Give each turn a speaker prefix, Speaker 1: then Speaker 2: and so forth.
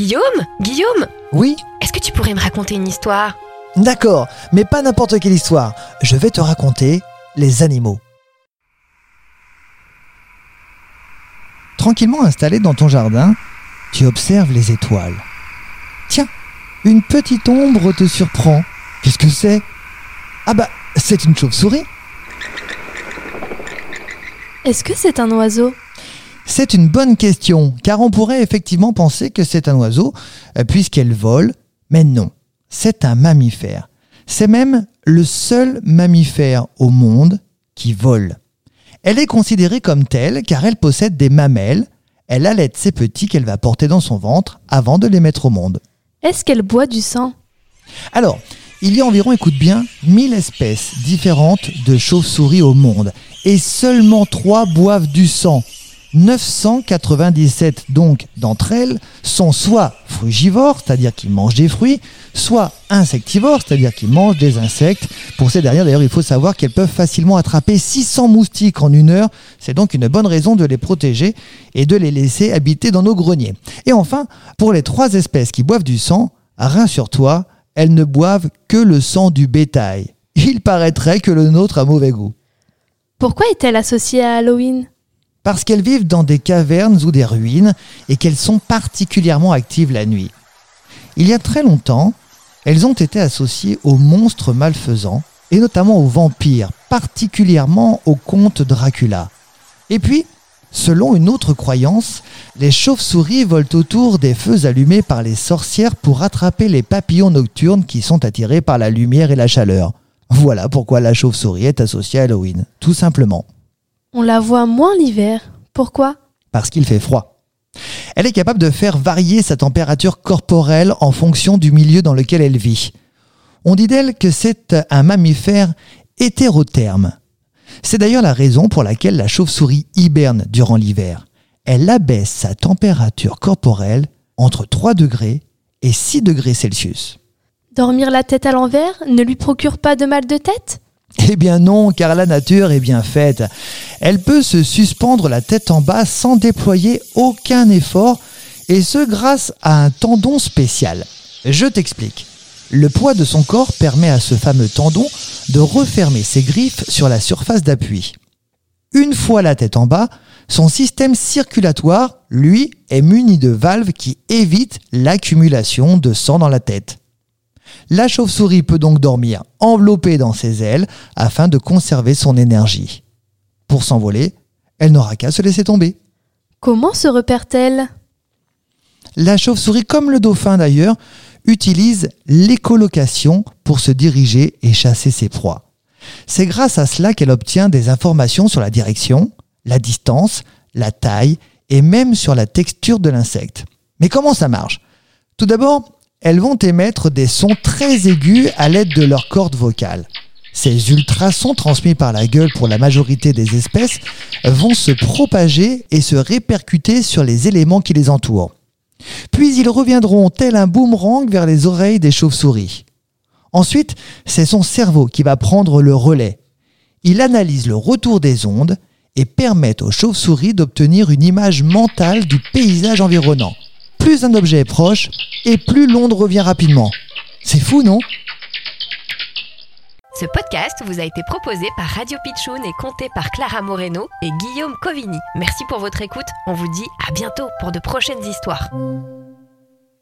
Speaker 1: Guillaume Guillaume
Speaker 2: Oui
Speaker 1: Est-ce que tu pourrais me raconter une histoire?
Speaker 2: D'accord, mais pas n'importe quelle histoire. Je vais te raconter les animaux. Tranquillement installé dans ton jardin, tu observes les étoiles. Tiens, une petite ombre te surprend. Qu'est-ce que c'est? Ah bah, c'est une chauve-souris.
Speaker 3: Est-ce que c'est un oiseau?
Speaker 2: C'est une bonne question, car on pourrait effectivement penser que c'est un oiseau, euh, puisqu'elle vole, mais non, c'est un mammifère. C'est même le seul mammifère au monde qui vole. Elle est considérée comme telle car elle possède des mamelles, elle allaite ses petits qu'elle va porter dans son ventre avant de les mettre au monde.
Speaker 3: Est-ce qu'elle boit du sang?
Speaker 2: Alors, il y a environ, écoute bien, 1000 espèces différentes de chauves-souris au monde, et seulement 3 boivent du sang. 997 donc d'entre elles sont soit frugivores, c'est-à-dire qu'ils mangent des fruits, soit insectivores, c'est-à-dire qu'ils mangent des insectes. Pour ces dernières, d'ailleurs, il faut savoir qu'elles peuvent facilement attraper 600 moustiques en une heure. C'est donc une bonne raison de les protéger et de les laisser habiter dans nos greniers. Et enfin, pour les trois espèces qui boivent du sang, rassure-toi, elles ne boivent que le sang du bétail. Il paraîtrait que le nôtre a mauvais goût.
Speaker 3: Pourquoi est-elle associée à Halloween?
Speaker 2: Parce qu'elles vivent dans des cavernes ou des ruines et qu'elles sont particulièrement actives la nuit. Il y a très longtemps, elles ont été associées aux monstres malfaisants et notamment aux vampires, particulièrement au comte Dracula. Et puis, selon une autre croyance, les chauves-souris volent autour des feux allumés par les sorcières pour attraper les papillons nocturnes qui sont attirés par la lumière et la chaleur. Voilà pourquoi la chauve-souris est associée à Halloween, tout simplement.
Speaker 3: On la voit moins l'hiver. Pourquoi?
Speaker 2: Parce qu'il fait froid. Elle est capable de faire varier sa température corporelle en fonction du milieu dans lequel elle vit. On dit d'elle que c'est un mammifère hétérotherme. C'est d'ailleurs la raison pour laquelle la chauve-souris hiberne durant l'hiver. Elle abaisse sa température corporelle entre 3 degrés et 6 degrés Celsius.
Speaker 3: Dormir la tête à l'envers ne lui procure pas de mal de tête?
Speaker 2: Eh bien non, car la nature est bien faite. Elle peut se suspendre la tête en bas sans déployer aucun effort, et ce grâce à un tendon spécial. Je t'explique. Le poids de son corps permet à ce fameux tendon de refermer ses griffes sur la surface d'appui. Une fois la tête en bas, son système circulatoire, lui, est muni de valves qui évitent l'accumulation de sang dans la tête. La chauve-souris peut donc dormir enveloppée dans ses ailes afin de conserver son énergie. Pour s'envoler, elle n'aura qu'à se laisser tomber.
Speaker 3: Comment se repère-t-elle?
Speaker 2: La chauve-souris, comme le dauphin d'ailleurs, utilise l'écolocation pour se diriger et chasser ses proies. C'est grâce à cela qu'elle obtient des informations sur la direction, la distance, la taille et même sur la texture de l'insecte. Mais comment ça marche? Tout d'abord, elles vont émettre des sons très aigus à l'aide de leurs cordes vocales. Ces ultrasons transmis par la gueule pour la majorité des espèces vont se propager et se répercuter sur les éléments qui les entourent. Puis ils reviendront tel un boomerang vers les oreilles des chauves-souris. Ensuite, c'est son cerveau qui va prendre le relais. Il analyse le retour des ondes et permet aux chauves-souris d'obtenir une image mentale du paysage environnant. Plus un objet est proche, et plus l'onde revient rapidement. C'est fou, non?
Speaker 1: Ce podcast vous a été proposé par Radio Pitchoun et compté par Clara Moreno et Guillaume Covini. Merci pour votre écoute. On vous dit à bientôt pour de prochaines histoires.